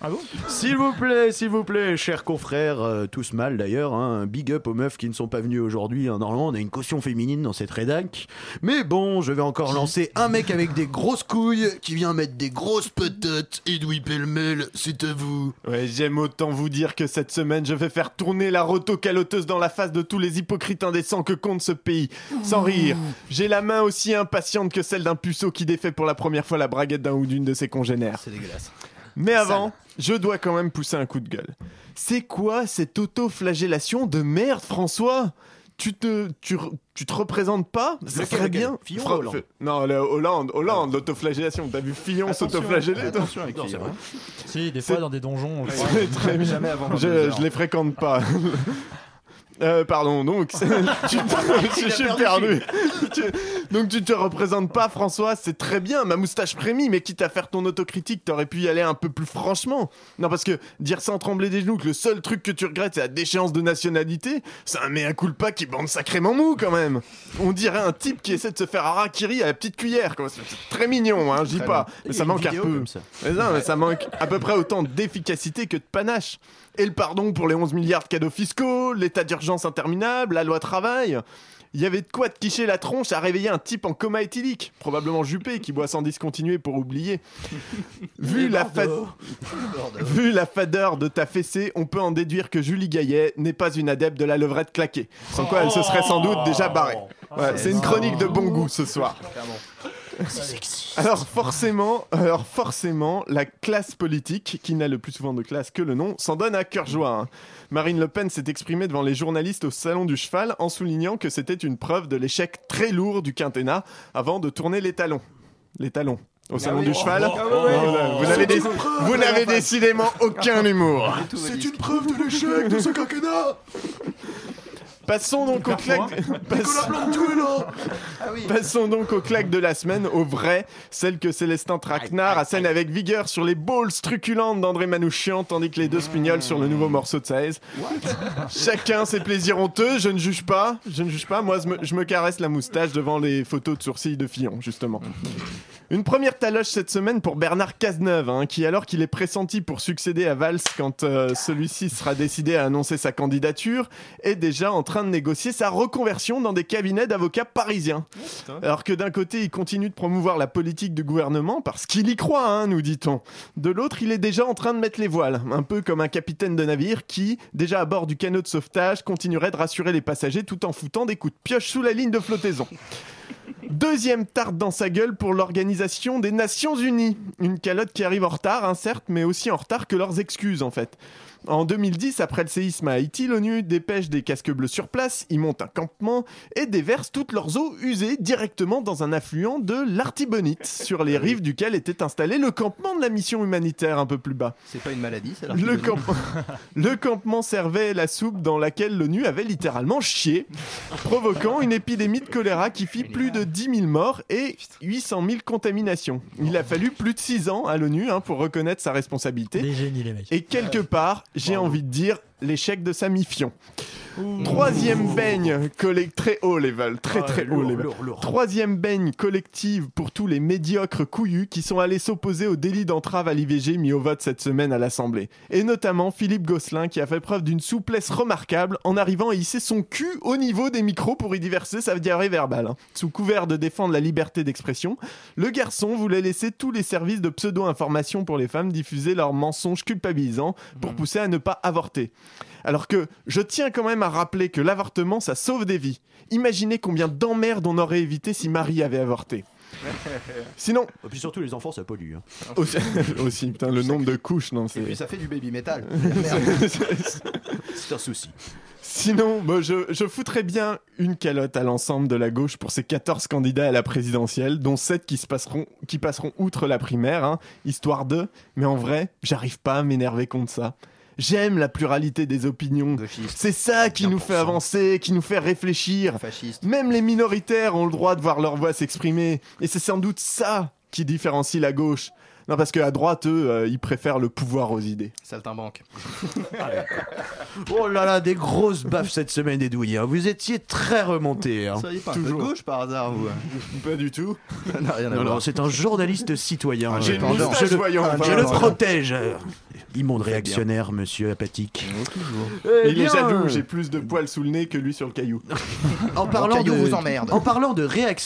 Ah bon S'il vous plaît, s'il vous plaît, chers confrères, euh, tous mal d'ailleurs, hein, big up aux meufs qui ne sont pas venues aujourd'hui. hein. Normalement, on a une caution féminine dans cette rédac. Mais bon, je vais encore lancer un mec avec des grosses couilles qui vient mettre des grosses patates. Edoui Pellemel, c'est à vous. Ouais, j'aime autant vous dire que cette semaine, je vais faire tourner la roto caloteuse dans la face de tous les hypocrites indécents que compte ce pays. Sans rire, j'ai la main aussi impatiente que celle d'un puceau qui défait pour la première fois la braguette d'un ou d'une de ses congénères. C'est dégueulasse. Mais avant, je dois quand même pousser un coup de gueule. C'est quoi cette auto-flagellation de merde, François? Tu te, tu, tu te représentes pas? Ça Lequel, serait lequel bien. Fillon Fra- Hollande? Fait- Non, le Hollande, Hollande, l'autoflagellation. T'as vu Fillon s'autoflageller Attention avec Non, Fillon, c'est vrai. Si, des fois dans des donjons. on très. Jamais avant Je, 22 heures. je les fréquente pas. Euh, pardon, donc tu te- je suis perdu. Tu- donc tu te représentes pas, François, c'est très bien, ma moustache frémit, mais quitte à faire ton autocritique, t'aurais pu y aller un peu plus franchement. Non, parce que dire sans trembler des genoux que le seul truc que tu regrettes c'est la déchéance de nationalité, c'est un mea culpa qui bande sacrément mou quand même. On dirait un type qui essaie de se faire harakiri à la petite cuillère, quoi. C'est c'est très mignon, hein, je dis pas, bien. mais ça manque un peu. Mais non, mais ça manque à peu près autant d'efficacité que de panache. Et le pardon pour les 11 milliards de cadeaux fiscaux, l'état d'urgence interminable, la loi travail. Il y avait de quoi te quicher la tronche à réveiller un type en coma éthylique, probablement Juppé, qui boit sans discontinuer pour oublier. Vu la, fa- Vu la fadeur de ta fessée, on peut en déduire que Julie Gaillet n'est pas une adepte de la levrette claquée. Sans quoi elle se serait sans doute déjà barrée. Ouais, c'est une chronique de bon goût ce soir. Alors forcément, alors forcément, la classe politique, qui n'a le plus souvent de classe que le nom, s'en donne à cœur joie. hein. Marine Le Pen s'est exprimée devant les journalistes au Salon du Cheval en soulignant que c'était une preuve de l'échec très lourd du quinquennat avant de tourner les talons. Les talons. Au Salon du Cheval. Voilà, vous n'avez dé- vous n'avez décidément aucun humour. C'est une preuve de l'échec de ce quinquennat Passons donc aux claques. Là Passons donc aux claques de la semaine, aux vraies, celles que Célestin Traquenard assène avec vigueur sur les balls truculentes d'André Manouchian, tandis que les deux spignolent sur le nouveau morceau de Saez. Chacun ses plaisirs honteux, je ne juge pas, je ne juge pas, moi je me, je me caresse la moustache devant les photos de sourcils de Fillon, justement. Une première taloche cette semaine pour Bernard Cazeneuve, hein, qui alors qu'il est pressenti pour succéder à Valls quand euh, celui-ci sera décidé à annoncer sa candidature, est déjà en train de négocier sa reconversion dans des cabinets d'avocats parisiens. Alors que d'un côté, il continue de promouvoir la politique du gouvernement parce qu'il y croit, hein, nous dit-on. De l'autre, il est déjà en train de mettre les voiles, un peu comme un capitaine de navire qui, déjà à bord du canot de sauvetage, continuerait de rassurer les passagers tout en foutant des coups de pioche sous la ligne de flottaison. Deuxième tarte dans sa gueule pour l'Organisation des Nations Unies. Une calotte qui arrive en retard, hein, certes, mais aussi en retard que leurs excuses en fait. En 2010, après le séisme à Haïti, l'ONU dépêche des casques bleus sur place, y monte un campement et déverse toutes leurs eaux usées directement dans un affluent de l'Artibonite, sur les rives duquel était installé le campement de la mission humanitaire un peu plus bas. C'est pas une maladie, c'est Le, camp- le campement servait la soupe dans laquelle l'ONU avait littéralement chié, provoquant une épidémie de choléra qui fit plus de 10 000 morts et 800 000 contaminations. Il a fallu plus de 6 ans à l'ONU hein, pour reconnaître sa responsabilité. Des génies, les mecs. Et quelque part, j'ai envie de dire l'échec de sa mission. Troisième baigne collective très haut level, très très haut level. Troisième baigne collective pour tous les médiocres couillus qui sont allés s'opposer au délit d'entrave à l'IVG mis au vote cette semaine à l'Assemblée. Et notamment Philippe Gosselin qui a fait preuve d'une souplesse remarquable en arrivant à hisser son cul au niveau des micros pour y diverser sa diarrhée verbale. hein. Sous couvert de défendre la liberté d'expression, le garçon voulait laisser tous les services de pseudo-information pour les femmes diffuser leurs mensonges culpabilisants pour pousser à ne pas avorter. Alors que je tiens quand même à rappeler que l'avortement, ça sauve des vies. Imaginez combien d'emmerdes on aurait évité si Marie avait avorté. Sinon, Et puis surtout, les enfants, ça pollue. hein. aussi, aussi, putain, le nombre de couches, non, Et c'est... puis ça fait du baby metal. C'est un souci. Sinon, bah, je, je foutrais bien une calotte à l'ensemble de la gauche pour ces 14 candidats à la présidentielle, dont 7 qui, se passeront, qui passeront outre la primaire, hein, histoire de... Mais en vrai, j'arrive pas à m'énerver contre ça. J'aime la pluralité des opinions. C'est ça qui nous fait 100%. avancer, qui nous fait réfléchir. fasciste. Même les minoritaires ont le droit de voir leur voix s'exprimer. Et c'est sans doute ça qui différencie la gauche. Non, parce qu'à droite, eux, euh, ils préfèrent le pouvoir aux idées. Saltimbanque. Oh là là, des grosses baffes cette semaine, des douilles. hein. Vous étiez très remontés. hein. Soyez pas un peu de Toujours. gauche par hasard, vous. Pas du tout. Ça n'a rien à Non, voir. non, c'est un journaliste citoyen. Ah, J'ai Euh, le, je le protège. Immonde réactionnaire, monsieur apathique. Et il est Eh bien, jaloux, j'ai plus de poils sous le nez que lui sur le caillou. En parlant caillou de, vous emmerde. En parlant de réaction.